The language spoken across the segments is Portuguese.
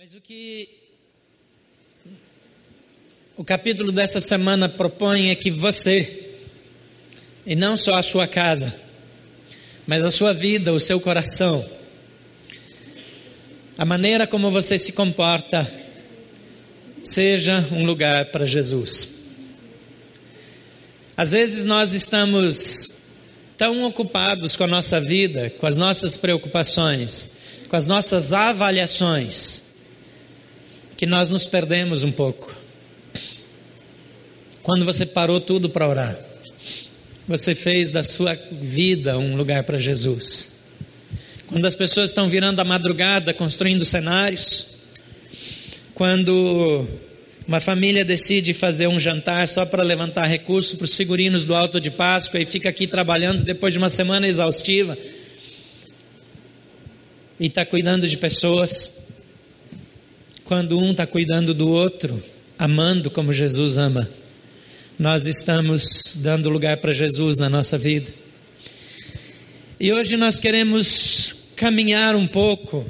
Mas o que o capítulo dessa semana propõe é que você, e não só a sua casa, mas a sua vida, o seu coração, a maneira como você se comporta, seja um lugar para Jesus. Às vezes nós estamos tão ocupados com a nossa vida, com as nossas preocupações, com as nossas avaliações, que nós nos perdemos um pouco. Quando você parou tudo para orar, você fez da sua vida um lugar para Jesus. Quando as pessoas estão virando a madrugada construindo cenários, quando uma família decide fazer um jantar só para levantar recursos para os figurinos do Alto de Páscoa e fica aqui trabalhando depois de uma semana exaustiva e está cuidando de pessoas, quando um está cuidando do outro, amando como Jesus ama, nós estamos dando lugar para Jesus na nossa vida. E hoje nós queremos caminhar um pouco,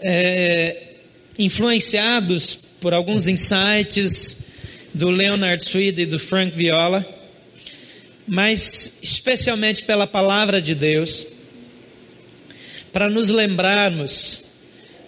é, influenciados por alguns insights do Leonard Swede e do Frank Viola, mas especialmente pela palavra de Deus, para nos lembrarmos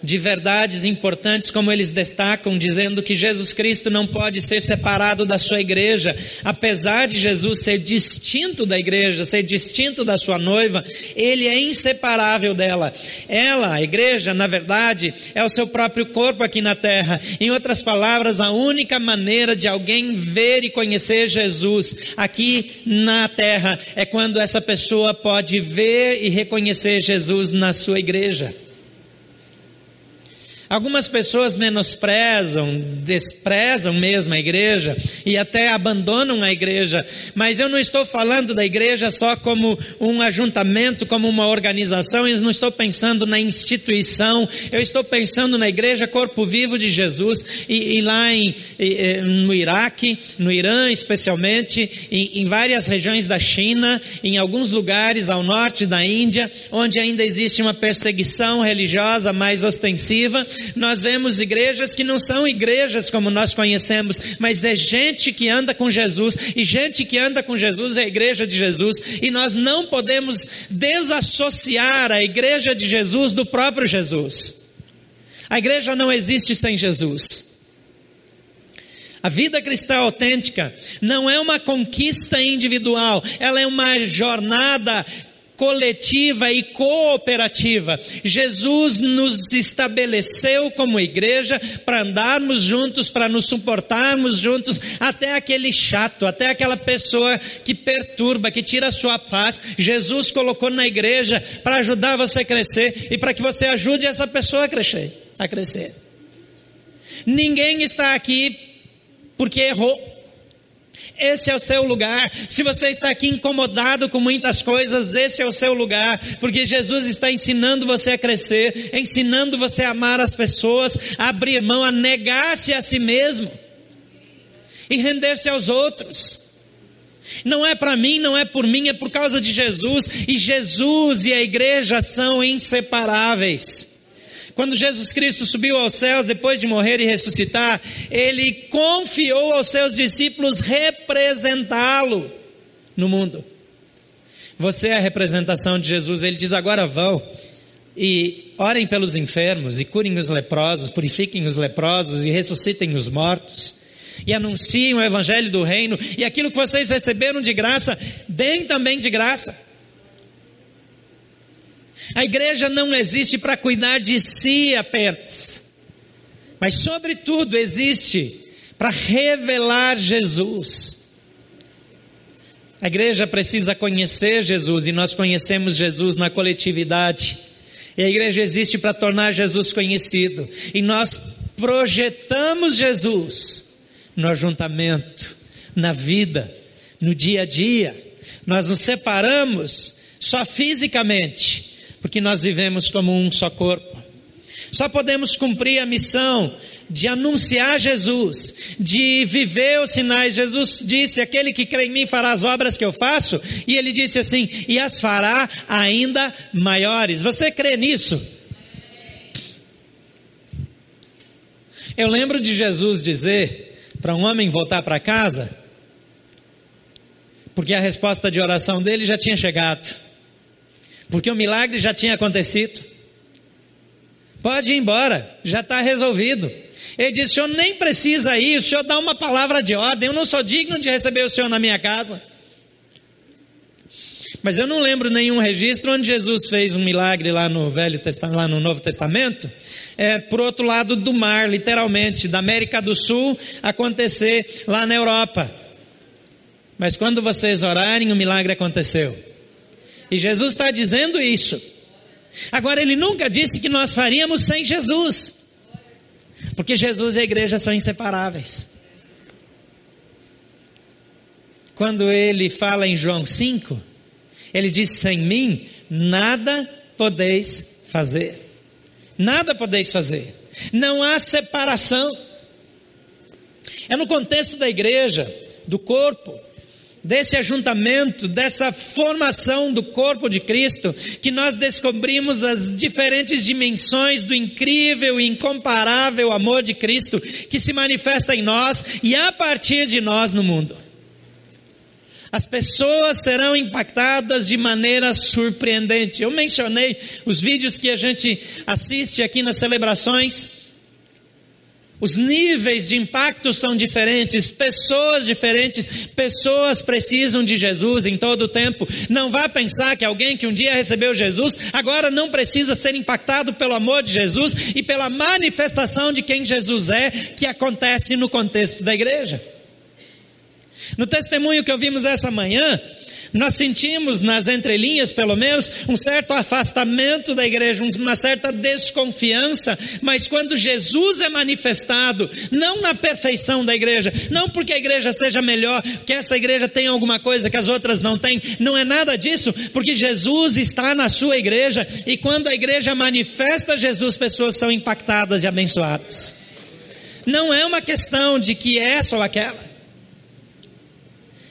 de verdades importantes, como eles destacam, dizendo que Jesus Cristo não pode ser separado da sua igreja, apesar de Jesus ser distinto da igreja, ser distinto da sua noiva, ele é inseparável dela. Ela, a igreja, na verdade, é o seu próprio corpo aqui na terra. Em outras palavras, a única maneira de alguém ver e conhecer Jesus aqui na terra é quando essa pessoa pode ver e reconhecer Jesus na sua igreja. Algumas pessoas menosprezam, desprezam mesmo a igreja e até abandonam a igreja, mas eu não estou falando da igreja só como um ajuntamento, como uma organização, eu não estou pensando na instituição, eu estou pensando na igreja corpo vivo de Jesus. E, e lá em, e, no Iraque, no Irã especialmente, em, em várias regiões da China, em alguns lugares ao norte da Índia, onde ainda existe uma perseguição religiosa mais ostensiva nós vemos igrejas que não são igrejas como nós conhecemos, mas é gente que anda com Jesus, e gente que anda com Jesus é a igreja de Jesus, e nós não podemos desassociar a igreja de Jesus do próprio Jesus. A igreja não existe sem Jesus. A vida cristã autêntica não é uma conquista individual, ela é uma jornada coletiva e cooperativa. Jesus nos estabeleceu como igreja para andarmos juntos, para nos suportarmos juntos, até aquele chato, até aquela pessoa que perturba, que tira a sua paz. Jesus colocou na igreja para ajudar você a crescer e para que você ajude essa pessoa a crescer, a crescer. Ninguém está aqui porque errou. Esse é o seu lugar. Se você está aqui incomodado com muitas coisas, esse é o seu lugar, porque Jesus está ensinando você a crescer, ensinando você a amar as pessoas, a abrir mão, a negar-se a si mesmo e render-se aos outros. Não é para mim, não é por mim, é por causa de Jesus, e Jesus e a igreja são inseparáveis. Quando Jesus Cristo subiu aos céus depois de morrer e ressuscitar, ele confiou aos seus discípulos representá-lo no mundo. Você é a representação de Jesus. Ele diz: agora vão e orem pelos enfermos, e curem os leprosos, purifiquem os leprosos e ressuscitem os mortos. E anunciem o evangelho do reino, e aquilo que vocês receberam de graça, deem também de graça. A igreja não existe para cuidar de si apenas, mas, sobretudo, existe para revelar Jesus. A igreja precisa conhecer Jesus e nós conhecemos Jesus na coletividade. E a igreja existe para tornar Jesus conhecido. E nós projetamos Jesus no ajuntamento, na vida, no dia a dia. Nós nos separamos só fisicamente, porque nós vivemos como um só corpo. Só podemos cumprir a missão de anunciar Jesus, de viver os sinais. Jesus disse: Aquele que crê em mim fará as obras que eu faço, e ele disse assim: E as fará ainda maiores. Você crê nisso? Eu lembro de Jesus dizer para um homem voltar para casa, porque a resposta de oração dele já tinha chegado, porque o milagre já tinha acontecido. Pode ir embora, já está resolvido. Ele disse: O senhor nem precisa ir, o senhor dá uma palavra de ordem. Eu não sou digno de receber o senhor na minha casa. Mas eu não lembro nenhum registro onde Jesus fez um milagre lá no Velho Testamento, lá no Novo Testamento, é, por outro lado do mar, literalmente, da América do Sul, acontecer lá na Europa. Mas quando vocês orarem, o milagre aconteceu. E Jesus está dizendo isso. Agora, ele nunca disse que nós faríamos sem Jesus. Porque Jesus e a igreja são inseparáveis. Quando ele fala em João 5, ele diz: Sem mim nada podeis fazer. Nada podeis fazer. Não há separação. É no contexto da igreja, do corpo, desse ajuntamento, dessa formação do corpo de Cristo, que nós descobrimos as diferentes dimensões do incrível e incomparável amor de Cristo que se manifesta em nós e a partir de nós no mundo. As pessoas serão impactadas de maneira surpreendente. Eu mencionei os vídeos que a gente assiste aqui nas celebrações os níveis de impacto são diferentes, pessoas diferentes, pessoas precisam de Jesus em todo o tempo. Não vá pensar que alguém que um dia recebeu Jesus agora não precisa ser impactado pelo amor de Jesus e pela manifestação de quem Jesus é, que acontece no contexto da igreja. No testemunho que ouvimos essa manhã, nós sentimos nas entrelinhas, pelo menos, um certo afastamento da igreja, uma certa desconfiança, mas quando Jesus é manifestado, não na perfeição da igreja, não porque a igreja seja melhor, que essa igreja tem alguma coisa que as outras não têm, não é nada disso, porque Jesus está na sua igreja e quando a igreja manifesta Jesus, pessoas são impactadas e abençoadas. Não é uma questão de que essa ou aquela.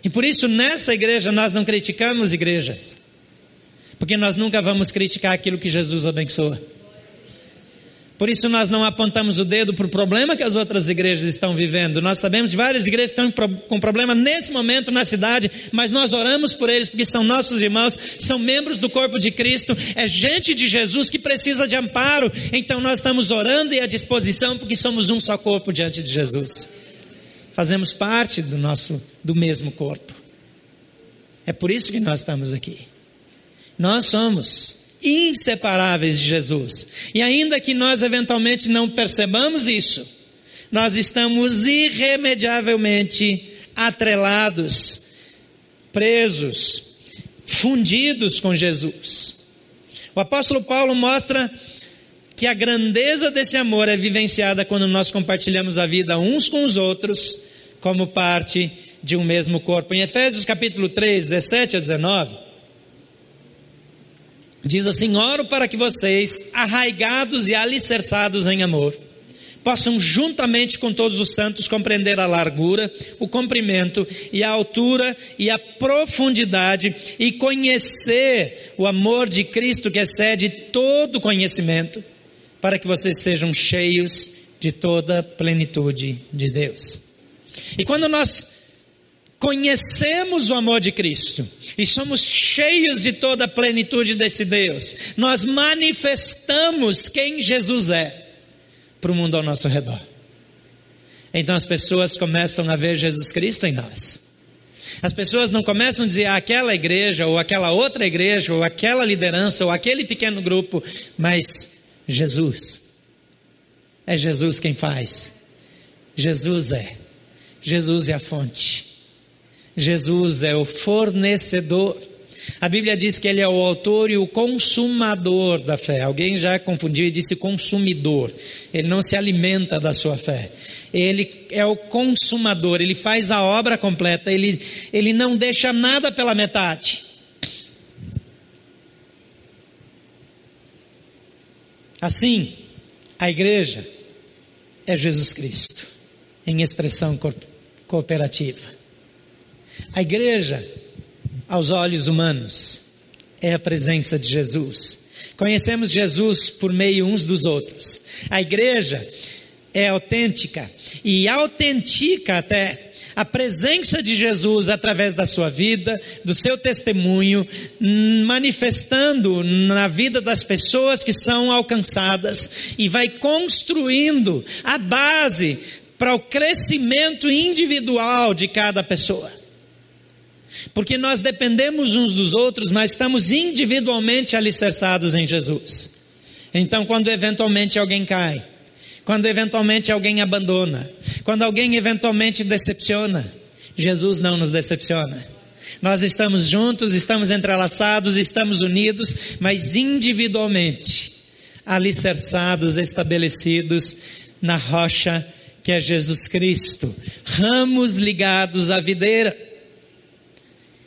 E por isso nessa igreja nós não criticamos igrejas. Porque nós nunca vamos criticar aquilo que Jesus abençoa. Por isso nós não apontamos o dedo para o problema que as outras igrejas estão vivendo. Nós sabemos de várias igrejas que estão com problema nesse momento na cidade, mas nós oramos por eles porque são nossos irmãos, são membros do corpo de Cristo, é gente de Jesus que precisa de amparo. Então nós estamos orando e à disposição porque somos um só corpo diante de Jesus fazemos parte do nosso do mesmo corpo. É por isso que nós estamos aqui. Nós somos inseparáveis de Jesus. E ainda que nós eventualmente não percebamos isso, nós estamos irremediavelmente atrelados, presos, fundidos com Jesus. O apóstolo Paulo mostra que a grandeza desse amor é vivenciada quando nós compartilhamos a vida uns com os outros, como parte de um mesmo corpo. Em Efésios capítulo 3, 17 a 19, diz assim: Oro para que vocês, arraigados e alicerçados em amor, possam juntamente com todos os santos compreender a largura, o comprimento e a altura e a profundidade e conhecer o amor de Cristo que excede todo conhecimento para que vocês sejam cheios de toda a plenitude de Deus. E quando nós conhecemos o amor de Cristo e somos cheios de toda a plenitude desse Deus, nós manifestamos quem Jesus é para o mundo ao nosso redor. Então as pessoas começam a ver Jesus Cristo em nós. As pessoas não começam a dizer ah, aquela igreja, ou aquela outra igreja, ou aquela liderança, ou aquele pequeno grupo, mas Jesus. É Jesus quem faz. Jesus é. Jesus é a fonte. Jesus é o fornecedor. A Bíblia diz que ele é o autor e o consumador da fé. Alguém já confundiu e disse consumidor. Ele não se alimenta da sua fé. Ele é o consumador, ele faz a obra completa, ele, ele não deixa nada pela metade. Assim, a igreja é Jesus Cristo, em expressão cooperativa. A igreja, aos olhos humanos, é a presença de Jesus. Conhecemos Jesus por meio uns dos outros. A igreja é autêntica e autentica até a presença de Jesus através da sua vida, do seu testemunho, manifestando na vida das pessoas que são alcançadas e vai construindo a base para o crescimento individual de cada pessoa. Porque nós dependemos uns dos outros, mas estamos individualmente alicerçados em Jesus. Então, quando eventualmente alguém cai, quando eventualmente alguém abandona, quando alguém eventualmente decepciona, Jesus não nos decepciona. Nós estamos juntos, estamos entrelaçados, estamos unidos, mas individualmente, alicerçados, estabelecidos na rocha que é Jesus Cristo, ramos ligados à videira.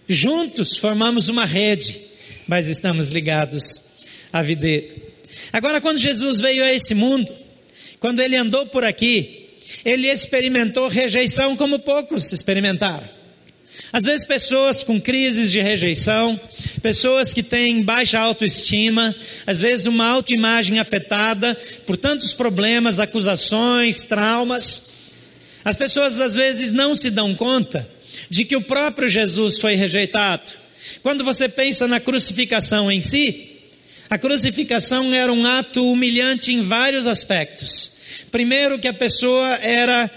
Juntos formamos uma rede, mas estamos ligados à videira. Agora, quando Jesus veio a esse mundo, quando ele andou por aqui, ele experimentou rejeição como poucos experimentaram. Às vezes, pessoas com crises de rejeição, pessoas que têm baixa autoestima, às vezes, uma autoimagem afetada por tantos problemas, acusações, traumas. As pessoas, às vezes, não se dão conta de que o próprio Jesus foi rejeitado. Quando você pensa na crucificação em si, a crucificação era um ato humilhante em vários aspectos. Primeiro, que a pessoa era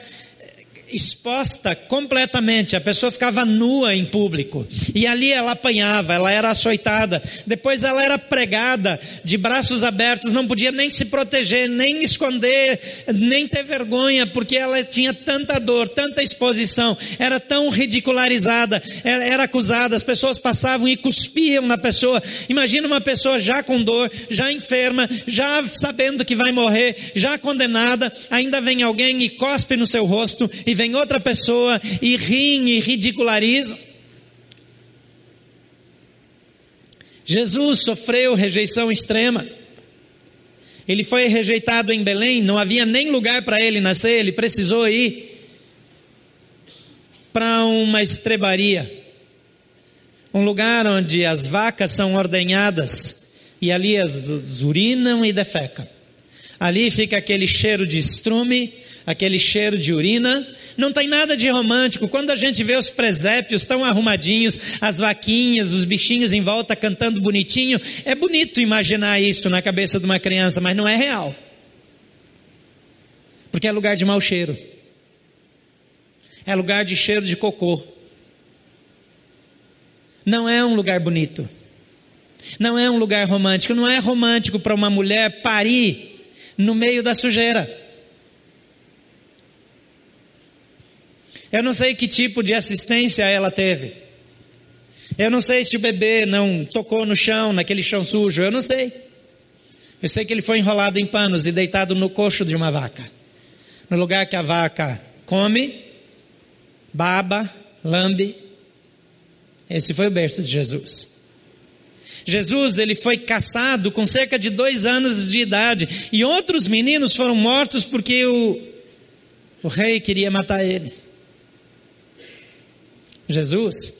exposta completamente, a pessoa ficava nua em público, e ali ela apanhava, ela era açoitada, depois ela era pregada de braços abertos, não podia nem se proteger, nem esconder, nem ter vergonha, porque ela tinha tanta dor, tanta exposição, era tão ridicularizada, era, era acusada, as pessoas passavam e cuspiam na pessoa. Imagina uma pessoa já com dor, já enferma, já sabendo que vai morrer, já condenada, ainda vem alguém e cospe no seu rosto e vem outra pessoa e riem e ridicularizam. Jesus sofreu rejeição extrema. Ele foi rejeitado em Belém, não havia nem lugar para ele nascer, ele precisou ir para uma estrebaria, um lugar onde as vacas são ordenhadas e ali as urinam e defecam. Ali fica aquele cheiro de estrume, aquele cheiro de urina, não tem nada de romântico. Quando a gente vê os presépios tão arrumadinhos, as vaquinhas, os bichinhos em volta cantando bonitinho, é bonito imaginar isso na cabeça de uma criança, mas não é real. Porque é lugar de mau cheiro. É lugar de cheiro de cocô. Não é um lugar bonito. Não é um lugar romântico. Não é romântico para uma mulher parir no meio da sujeira. Eu não sei que tipo de assistência ela teve. Eu não sei se o bebê não tocou no chão, naquele chão sujo. Eu não sei. Eu sei que ele foi enrolado em panos e deitado no coxo de uma vaca. No lugar que a vaca come, baba, lambe. Esse foi o berço de Jesus. Jesus ele foi caçado com cerca de dois anos de idade e outros meninos foram mortos porque o, o rei queria matar ele. Jesus,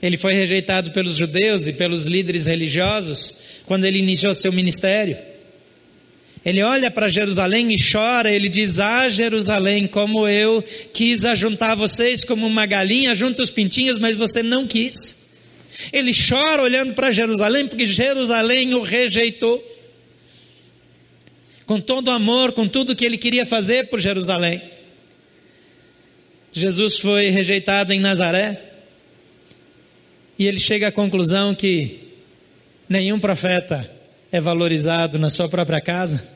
ele foi rejeitado pelos judeus e pelos líderes religiosos quando ele iniciou seu ministério. Ele olha para Jerusalém e chora, ele diz: Ah, Jerusalém, como eu quis ajuntar vocês como uma galinha junta os pintinhos, mas você não quis. Ele chora olhando para Jerusalém, porque Jerusalém o rejeitou. Com todo o amor, com tudo que ele queria fazer por Jerusalém. Jesus foi rejeitado em Nazaré. E ele chega à conclusão que nenhum profeta é valorizado na sua própria casa.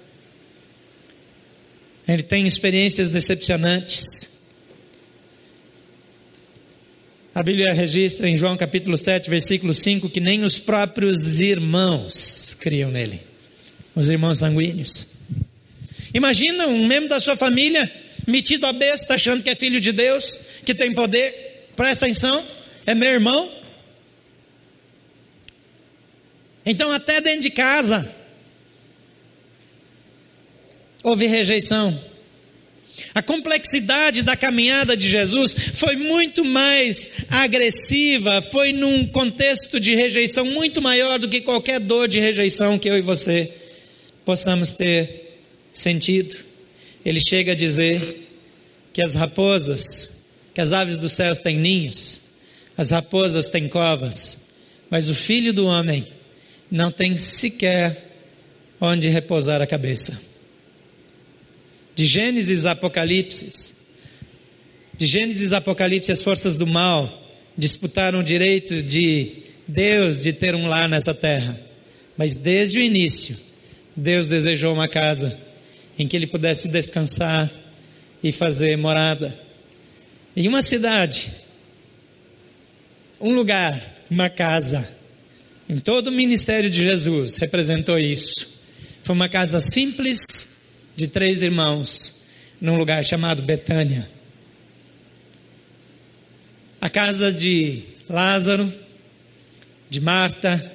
Ele tem experiências decepcionantes. A Bíblia registra em João capítulo 7, versículo 5, que nem os próprios irmãos criam nele. Os irmãos sanguíneos. Imagina um membro da sua família metido a besta, achando que é filho de Deus, que tem poder. Presta atenção, é meu irmão. Então, até dentro de casa, houve rejeição. A complexidade da caminhada de Jesus foi muito mais agressiva, foi num contexto de rejeição muito maior do que qualquer dor de rejeição que eu e você possamos ter sentido. ele chega a dizer que as raposas, que as aves dos céus têm ninhos, as raposas têm covas, mas o filho do homem não tem sequer onde repousar a cabeça. De Gênesis a Apocalipse, de Gênesis a Apocalipse, as forças do mal disputaram o direito de Deus de ter um lar nessa terra. Mas desde o início, Deus desejou uma casa em que ele pudesse descansar e fazer morada. Em uma cidade, um lugar, uma casa. Em todo o ministério de Jesus representou isso. Foi uma casa simples de três irmãos, num lugar chamado Betânia. A casa de Lázaro, de Marta,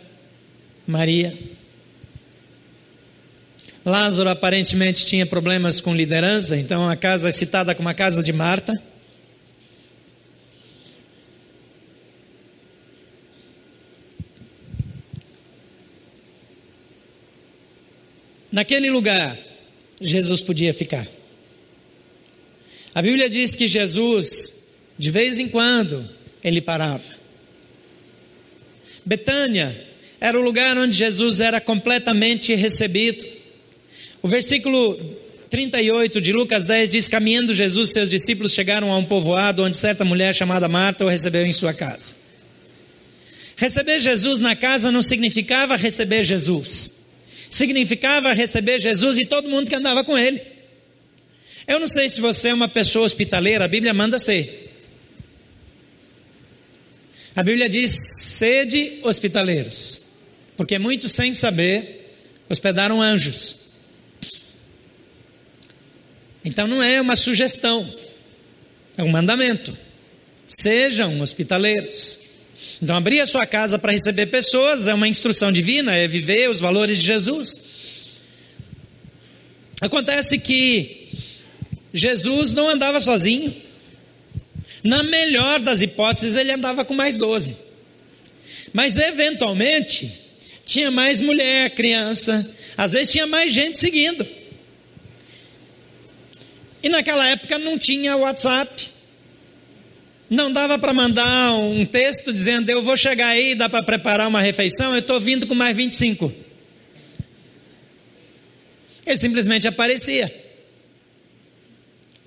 Maria. Lázaro aparentemente tinha problemas com liderança, então a casa é citada como a casa de Marta. Naquele lugar, Jesus podia ficar. A Bíblia diz que Jesus, de vez em quando, ele parava. Betânia era o lugar onde Jesus era completamente recebido. O versículo 38 de Lucas 10 diz: Caminhando Jesus seus discípulos chegaram a um povoado onde certa mulher chamada Marta o recebeu em sua casa. Receber Jesus na casa não significava receber Jesus, significava receber Jesus e todo mundo que andava com ele. Eu não sei se você é uma pessoa hospitaleira, a Bíblia manda ser. A Bíblia diz: sede hospitaleiros, porque muitos, sem saber, hospedaram anjos. Então não é uma sugestão, é um mandamento. Sejam hospitaleiros. Então, abrir a sua casa para receber pessoas é uma instrução divina, é viver os valores de Jesus. Acontece que Jesus não andava sozinho. Na melhor das hipóteses, ele andava com mais 12. Mas eventualmente, tinha mais mulher, criança, às vezes tinha mais gente seguindo. E naquela época não tinha WhatsApp. Não dava para mandar um texto dizendo: Eu vou chegar aí, dá para preparar uma refeição, eu estou vindo com mais 25. Ele simplesmente aparecia.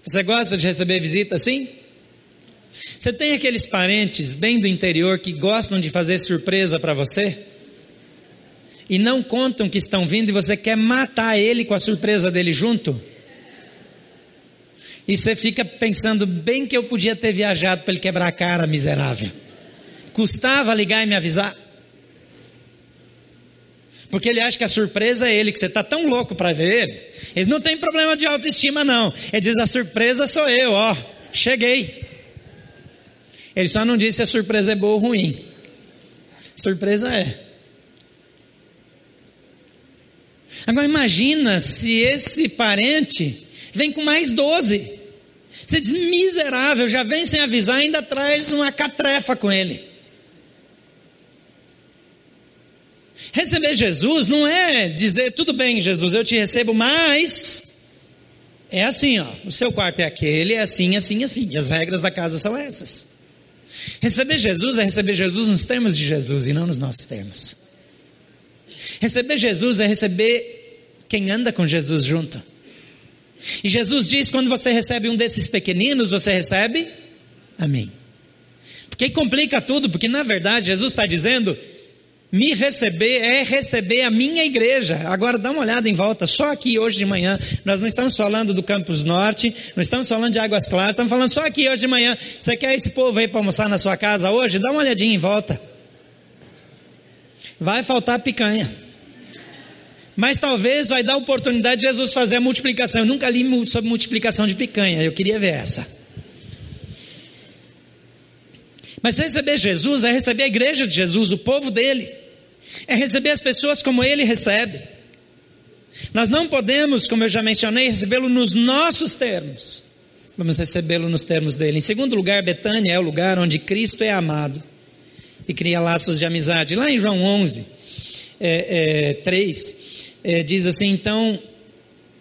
Você gosta de receber visita assim? Você tem aqueles parentes bem do interior que gostam de fazer surpresa para você? E não contam que estão vindo e você quer matar ele com a surpresa dele junto? E você fica pensando, bem que eu podia ter viajado para ele quebrar a cara, miserável. Custava ligar e me avisar. Porque ele acha que a surpresa é ele, que você está tão louco para ver ele. Ele não tem problema de autoestima, não. Ele diz: a surpresa sou eu, ó, cheguei. Ele só não disse se a surpresa é boa ou ruim. Surpresa é. Agora imagina se esse parente vem com mais doze. Você diz, miserável, já vem sem avisar, ainda traz uma catrefa com ele. Receber Jesus não é dizer, tudo bem, Jesus, eu te recebo, mas é assim, ó, o seu quarto é aquele, é assim, assim, assim, e as regras da casa são essas. Receber Jesus é receber Jesus nos termos de Jesus e não nos nossos termos. Receber Jesus é receber quem anda com Jesus junto. E Jesus diz: quando você recebe um desses pequeninos, você recebe a mim. Porque complica tudo, porque na verdade Jesus está dizendo: me receber é receber a minha igreja. Agora dá uma olhada em volta, só aqui hoje de manhã, nós não estamos falando do Campus Norte, não estamos falando de Águas Claras, estamos falando só aqui hoje de manhã. Você quer esse povo aí para almoçar na sua casa hoje? Dá uma olhadinha em volta. Vai faltar picanha. Mas talvez vai dar oportunidade de Jesus fazer a multiplicação. Eu nunca li sobre multiplicação de picanha, eu queria ver essa. Mas receber Jesus é receber a igreja de Jesus, o povo dele é receber as pessoas como Ele recebe. Nós não podemos, como eu já mencionei, recebê-lo nos nossos termos. Vamos recebê-lo nos termos dele. Em segundo lugar, Betânia é o lugar onde Cristo é amado e cria laços de amizade. Lá em João 11, é, é, 3, é, diz assim: Então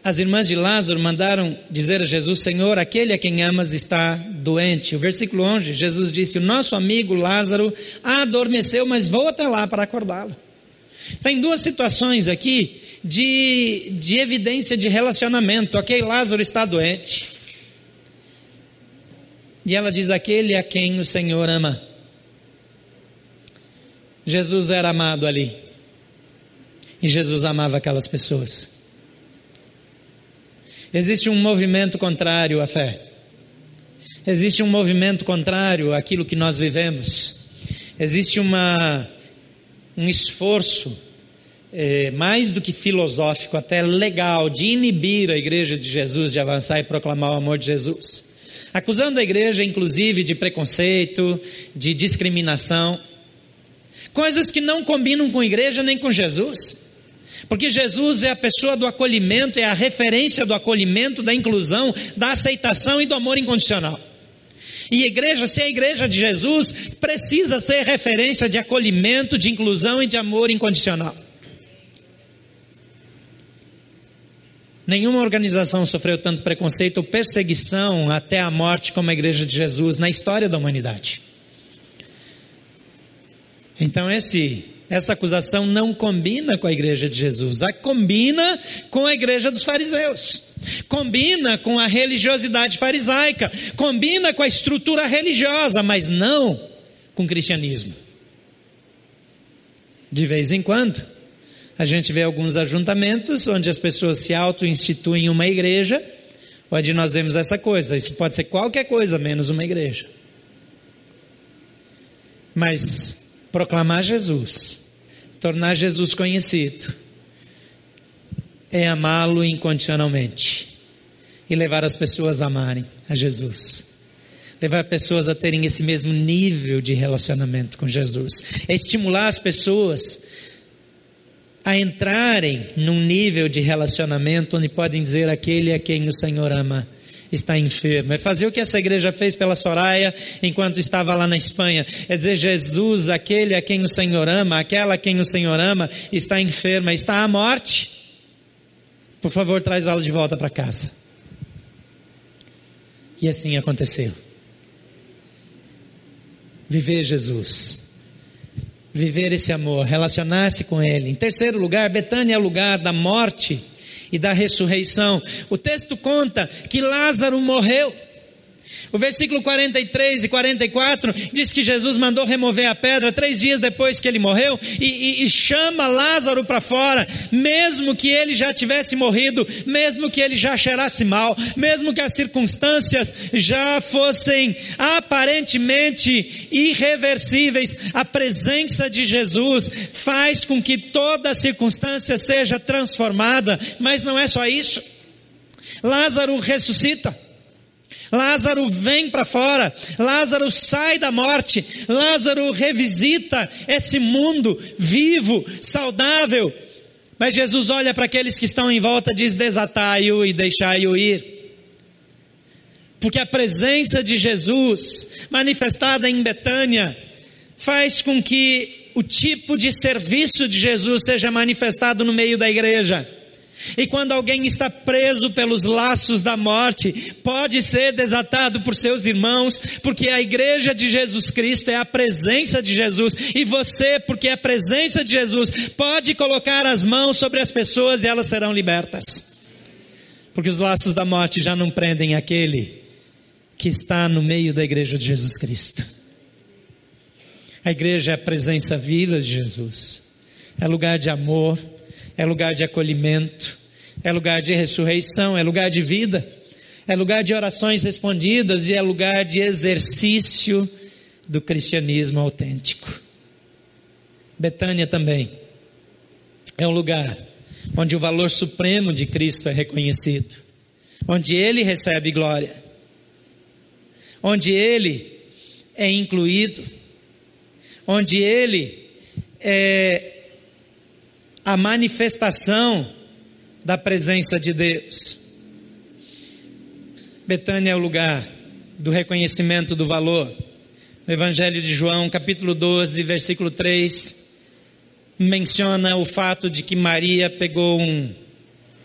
as irmãs de Lázaro mandaram dizer a Jesus: Senhor, aquele a quem amas está doente. O versículo 11, Jesus disse: O nosso amigo Lázaro adormeceu, mas vou até lá para acordá-lo. Tem duas situações aqui de, de evidência de relacionamento. Ok, Lázaro está doente. E ela diz: Aquele a quem o Senhor ama. Jesus era amado ali. E Jesus amava aquelas pessoas. Existe um movimento contrário à fé. Existe um movimento contrário àquilo que nós vivemos. Existe uma, um esforço, é, mais do que filosófico, até legal, de inibir a igreja de Jesus de avançar e proclamar o amor de Jesus. Acusando a igreja, inclusive, de preconceito, de discriminação. Coisas que não combinam com a igreja nem com Jesus. Porque Jesus é a pessoa do acolhimento, é a referência do acolhimento, da inclusão, da aceitação e do amor incondicional. E igreja, se é a igreja de Jesus, precisa ser referência de acolhimento, de inclusão e de amor incondicional. Nenhuma organização sofreu tanto preconceito ou perseguição até a morte como a igreja de Jesus na história da humanidade. Então, esse essa acusação não combina com a igreja de Jesus, a combina com a igreja dos fariseus, combina com a religiosidade farisaica, combina com a estrutura religiosa, mas não com o cristianismo. De vez em quando, a gente vê alguns ajuntamentos onde as pessoas se auto-instituem uma igreja, onde nós vemos essa coisa. Isso pode ser qualquer coisa menos uma igreja. Mas proclamar Jesus tornar Jesus conhecido é amá-lo incondicionalmente e levar as pessoas a amarem a Jesus. Levar pessoas a terem esse mesmo nível de relacionamento com Jesus. É estimular as pessoas a entrarem num nível de relacionamento onde podem dizer aquele a quem o Senhor ama está enfermo. É fazer o que essa igreja fez pela Soraya enquanto estava lá na Espanha. É dizer, Jesus, aquele a quem o Senhor ama, aquela a quem o Senhor ama, está enferma, está à morte. Por favor, traz ela de volta para casa. E assim aconteceu. Viver Jesus. Viver esse amor, relacionar-se com Ele. Em terceiro lugar, Betânia é o lugar da morte e da ressurreição. O texto conta que Lázaro morreu. O versículo 43 e 44 diz que Jesus mandou remover a pedra três dias depois que ele morreu e, e, e chama Lázaro para fora, mesmo que ele já tivesse morrido, mesmo que ele já cheirasse mal, mesmo que as circunstâncias já fossem aparentemente irreversíveis, a presença de Jesus faz com que toda circunstância seja transformada, mas não é só isso. Lázaro ressuscita. Lázaro vem para fora, Lázaro sai da morte, Lázaro revisita esse mundo vivo, saudável. Mas Jesus olha para aqueles que estão em volta, diz: desatai-o e deixai-o ir. Porque a presença de Jesus, manifestada em Betânia, faz com que o tipo de serviço de Jesus seja manifestado no meio da igreja. E quando alguém está preso pelos laços da morte, pode ser desatado por seus irmãos, porque a igreja de Jesus Cristo é a presença de Jesus, e você, porque é a presença de Jesus, pode colocar as mãos sobre as pessoas e elas serão libertas. Porque os laços da morte já não prendem aquele que está no meio da igreja de Jesus Cristo. A igreja é a presença viva de Jesus, é lugar de amor, é lugar de acolhimento, é lugar de ressurreição, é lugar de vida, é lugar de orações respondidas e é lugar de exercício do cristianismo autêntico. Betânia também é um lugar onde o valor supremo de Cristo é reconhecido, onde ele recebe glória, onde ele é incluído, onde ele é a manifestação da presença de Deus. Betânia é o lugar do reconhecimento do valor. No Evangelho de João, capítulo 12, versículo 3, menciona o fato de que Maria pegou um,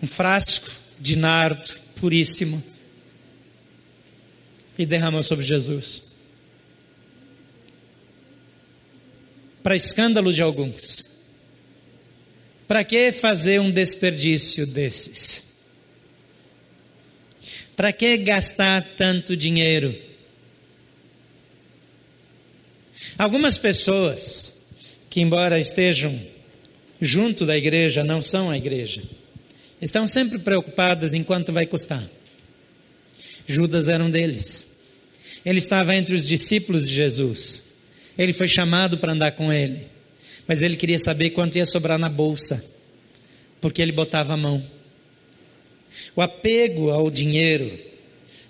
um frasco de nardo puríssimo e derramou sobre Jesus. Para escândalo de alguns. Para que fazer um desperdício desses? Para que gastar tanto dinheiro? Algumas pessoas que, embora estejam junto da igreja, não são a igreja, estão sempre preocupadas em quanto vai custar. Judas era um deles. Ele estava entre os discípulos de Jesus. Ele foi chamado para andar com ele. Mas ele queria saber quanto ia sobrar na bolsa, porque ele botava a mão. O apego ao dinheiro,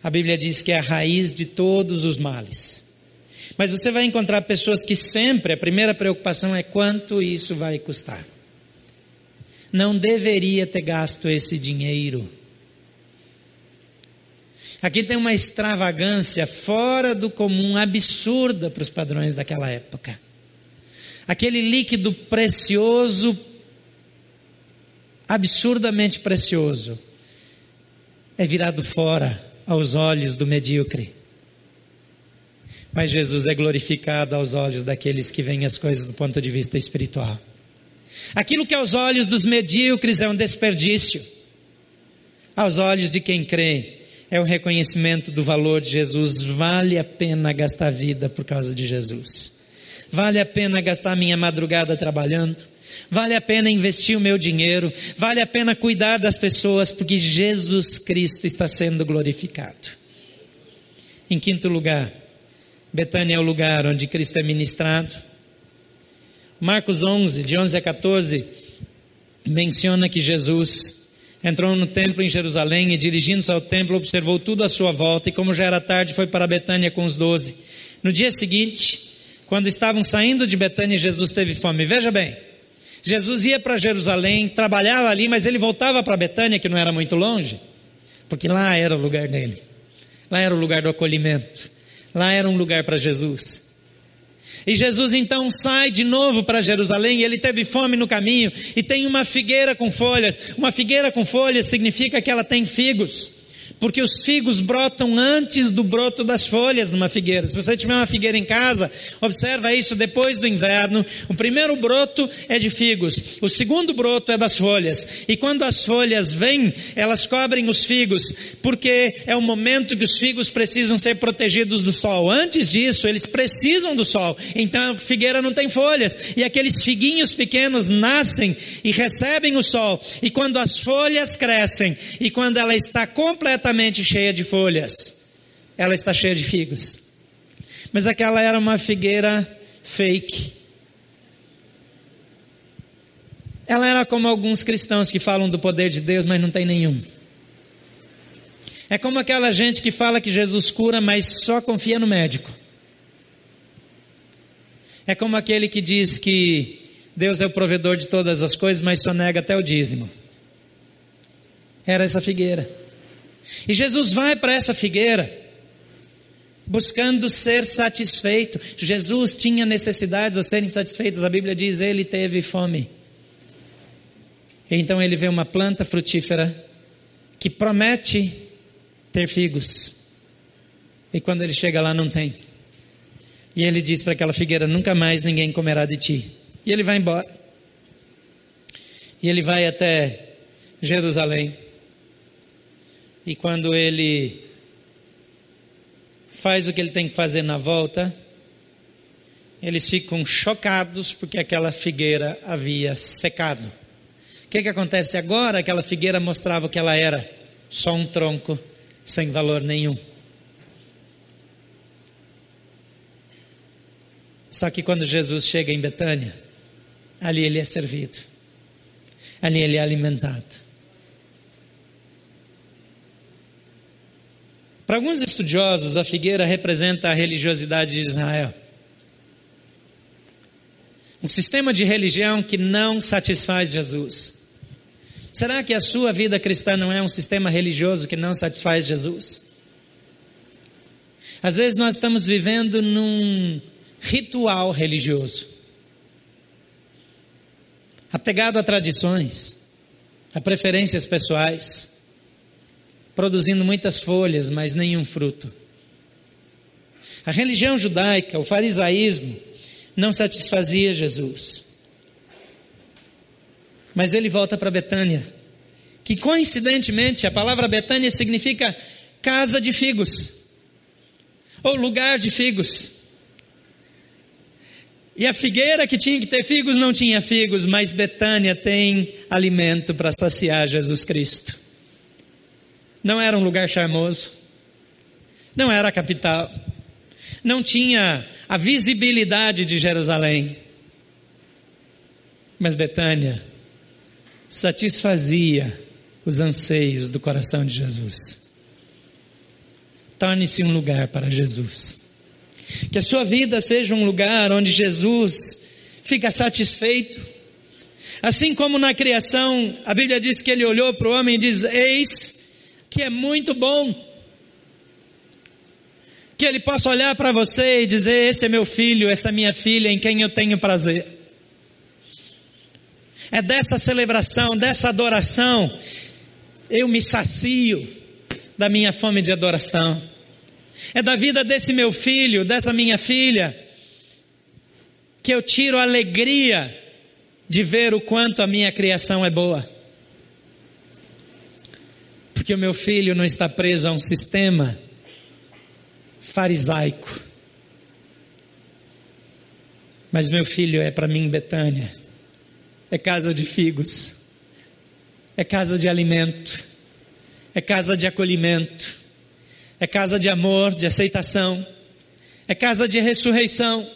a Bíblia diz que é a raiz de todos os males. Mas você vai encontrar pessoas que sempre a primeira preocupação é quanto isso vai custar. Não deveria ter gasto esse dinheiro. Aqui tem uma extravagância fora do comum, absurda para os padrões daquela época. Aquele líquido precioso, absurdamente precioso, é virado fora aos olhos do medíocre. Mas Jesus é glorificado aos olhos daqueles que veem as coisas do ponto de vista espiritual. Aquilo que aos olhos dos medíocres é um desperdício, aos olhos de quem crê, é o reconhecimento do valor de Jesus. Vale a pena gastar vida por causa de Jesus. Vale a pena gastar minha madrugada trabalhando. Vale a pena investir o meu dinheiro. Vale a pena cuidar das pessoas, porque Jesus Cristo está sendo glorificado. Em quinto lugar, Betânia é o lugar onde Cristo é ministrado. Marcos 11, de 11 a 14, menciona que Jesus entrou no templo em Jerusalém e, dirigindo-se ao templo, observou tudo à sua volta e, como já era tarde, foi para Betânia com os doze. No dia seguinte, quando estavam saindo de Betânia, Jesus teve fome. Veja bem, Jesus ia para Jerusalém, trabalhava ali, mas ele voltava para Betânia, que não era muito longe, porque lá era o lugar dele. Lá era o lugar do acolhimento. Lá era um lugar para Jesus. E Jesus então sai de novo para Jerusalém, e ele teve fome no caminho, e tem uma figueira com folhas. Uma figueira com folhas significa que ela tem figos porque os figos brotam antes do broto das folhas numa figueira. Se você tiver uma figueira em casa, observa isso depois do inverno. O primeiro broto é de figos, o segundo broto é das folhas. E quando as folhas vêm, elas cobrem os figos, porque é o momento que os figos precisam ser protegidos do sol. Antes disso, eles precisam do sol. Então a figueira não tem folhas, e aqueles figuinhos pequenos nascem e recebem o sol. E quando as folhas crescem e quando ela está completamente completamente cheia de folhas, ela está cheia de figos. Mas aquela era uma figueira fake. Ela era como alguns cristãos que falam do poder de Deus, mas não tem nenhum. É como aquela gente que fala que Jesus cura, mas só confia no médico. É como aquele que diz que Deus é o provedor de todas as coisas, mas só nega até o dízimo. Era essa figueira. E Jesus vai para essa figueira, buscando ser satisfeito. Jesus tinha necessidades a serem satisfeitas, a Bíblia diz: ele teve fome. Então ele vê uma planta frutífera que promete ter figos. E quando ele chega lá, não tem. E ele diz para aquela figueira: Nunca mais ninguém comerá de ti. E ele vai embora. E ele vai até Jerusalém. E quando ele faz o que ele tem que fazer na volta, eles ficam chocados porque aquela figueira havia secado. O que, que acontece agora? Aquela figueira mostrava o que ela era: só um tronco sem valor nenhum. Só que quando Jesus chega em Betânia, ali ele é servido, ali ele é alimentado. Para alguns estudiosos, a figueira representa a religiosidade de Israel. Um sistema de religião que não satisfaz Jesus. Será que a sua vida cristã não é um sistema religioso que não satisfaz Jesus? Às vezes nós estamos vivendo num ritual religioso, apegado a tradições, a preferências pessoais produzindo muitas folhas, mas nenhum fruto. A religião judaica, o farisaísmo, não satisfazia Jesus. Mas ele volta para Betânia, que coincidentemente a palavra Betânia significa casa de figos, ou lugar de figos. E a figueira que tinha que ter figos não tinha figos, mas Betânia tem alimento para saciar Jesus Cristo. Não era um lugar charmoso, não era a capital, não tinha a visibilidade de Jerusalém, mas Betânia satisfazia os anseios do coração de Jesus. Torne-se um lugar para Jesus. Que a sua vida seja um lugar onde Jesus fica satisfeito. Assim como na criação, a Bíblia diz que ele olhou para o homem e diz: Eis que é muito bom. Que ele possa olhar para você e dizer: Esse é meu filho, essa é minha filha em quem eu tenho prazer. É dessa celebração, dessa adoração, eu me sacio da minha fome de adoração. É da vida desse meu filho, dessa minha filha, que eu tiro a alegria de ver o quanto a minha criação é boa. Porque o meu filho não está preso a um sistema farisaico. Mas meu filho é para mim Betânia. É casa de figos. É casa de alimento. É casa de acolhimento é casa de amor, de aceitação, é casa de ressurreição,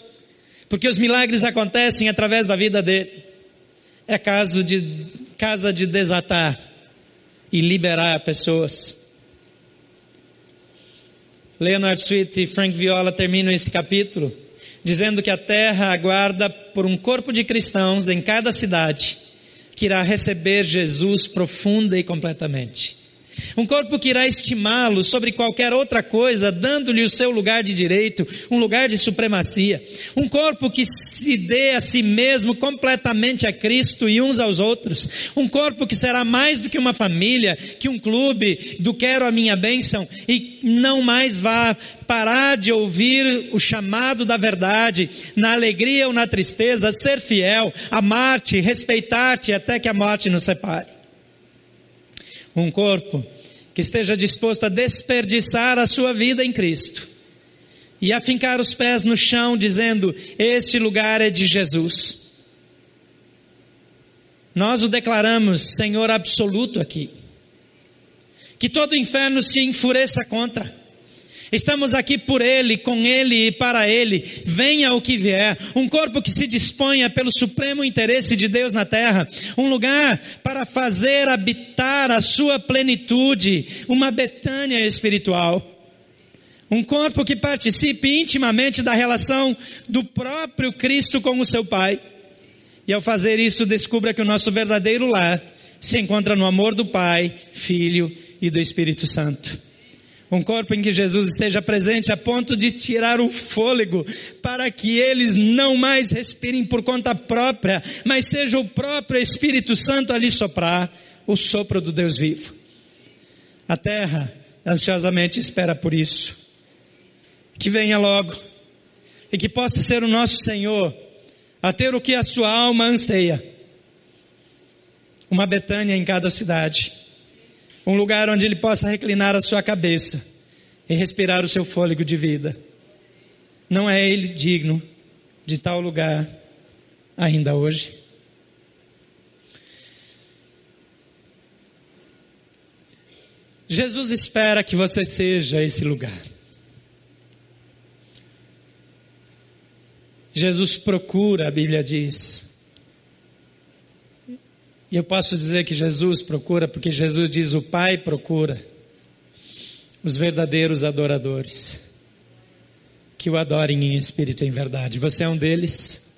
porque os milagres acontecem através da vida dele. É caso de, casa de desatar e liberar pessoas. Leonard Sweet e Frank Viola terminam esse capítulo dizendo que a terra aguarda por um corpo de cristãos em cada cidade que irá receber Jesus profunda e completamente. Um corpo que irá estimá-lo sobre qualquer outra coisa, dando-lhe o seu lugar de direito, um lugar de supremacia. Um corpo que se dê a si mesmo completamente a Cristo e uns aos outros. Um corpo que será mais do que uma família, que um clube, do quero a minha bênção e não mais vá parar de ouvir o chamado da verdade, na alegria ou na tristeza, ser fiel, amar-te, respeitar-te até que a morte nos separe um corpo que esteja disposto a desperdiçar a sua vida em Cristo e a fincar os pés no chão, dizendo: Este lugar é de Jesus. Nós o declaramos Senhor absoluto aqui. Que todo o inferno se enfureça contra. Estamos aqui por Ele, com Ele e para Ele. Venha o que vier. Um corpo que se disponha pelo supremo interesse de Deus na terra. Um lugar para fazer habitar a sua plenitude. Uma Betânia espiritual. Um corpo que participe intimamente da relação do próprio Cristo com o seu Pai. E ao fazer isso, descubra que o nosso verdadeiro lar se encontra no amor do Pai, Filho e do Espírito Santo. Um corpo em que Jesus esteja presente a ponto de tirar o fôlego para que eles não mais respirem por conta própria, mas seja o próprio Espírito Santo ali soprar o sopro do Deus vivo. A terra ansiosamente espera por isso. Que venha logo e que possa ser o nosso Senhor a ter o que a sua alma anseia. Uma Betânia em cada cidade um lugar onde ele possa reclinar a sua cabeça e respirar o seu fôlego de vida. Não é ele digno de tal lugar ainda hoje? Jesus espera que você seja esse lugar. Jesus procura, a Bíblia diz, e eu posso dizer que Jesus procura, porque Jesus diz: o Pai procura os verdadeiros adoradores, que o adorem em espírito e em verdade. Você é um deles?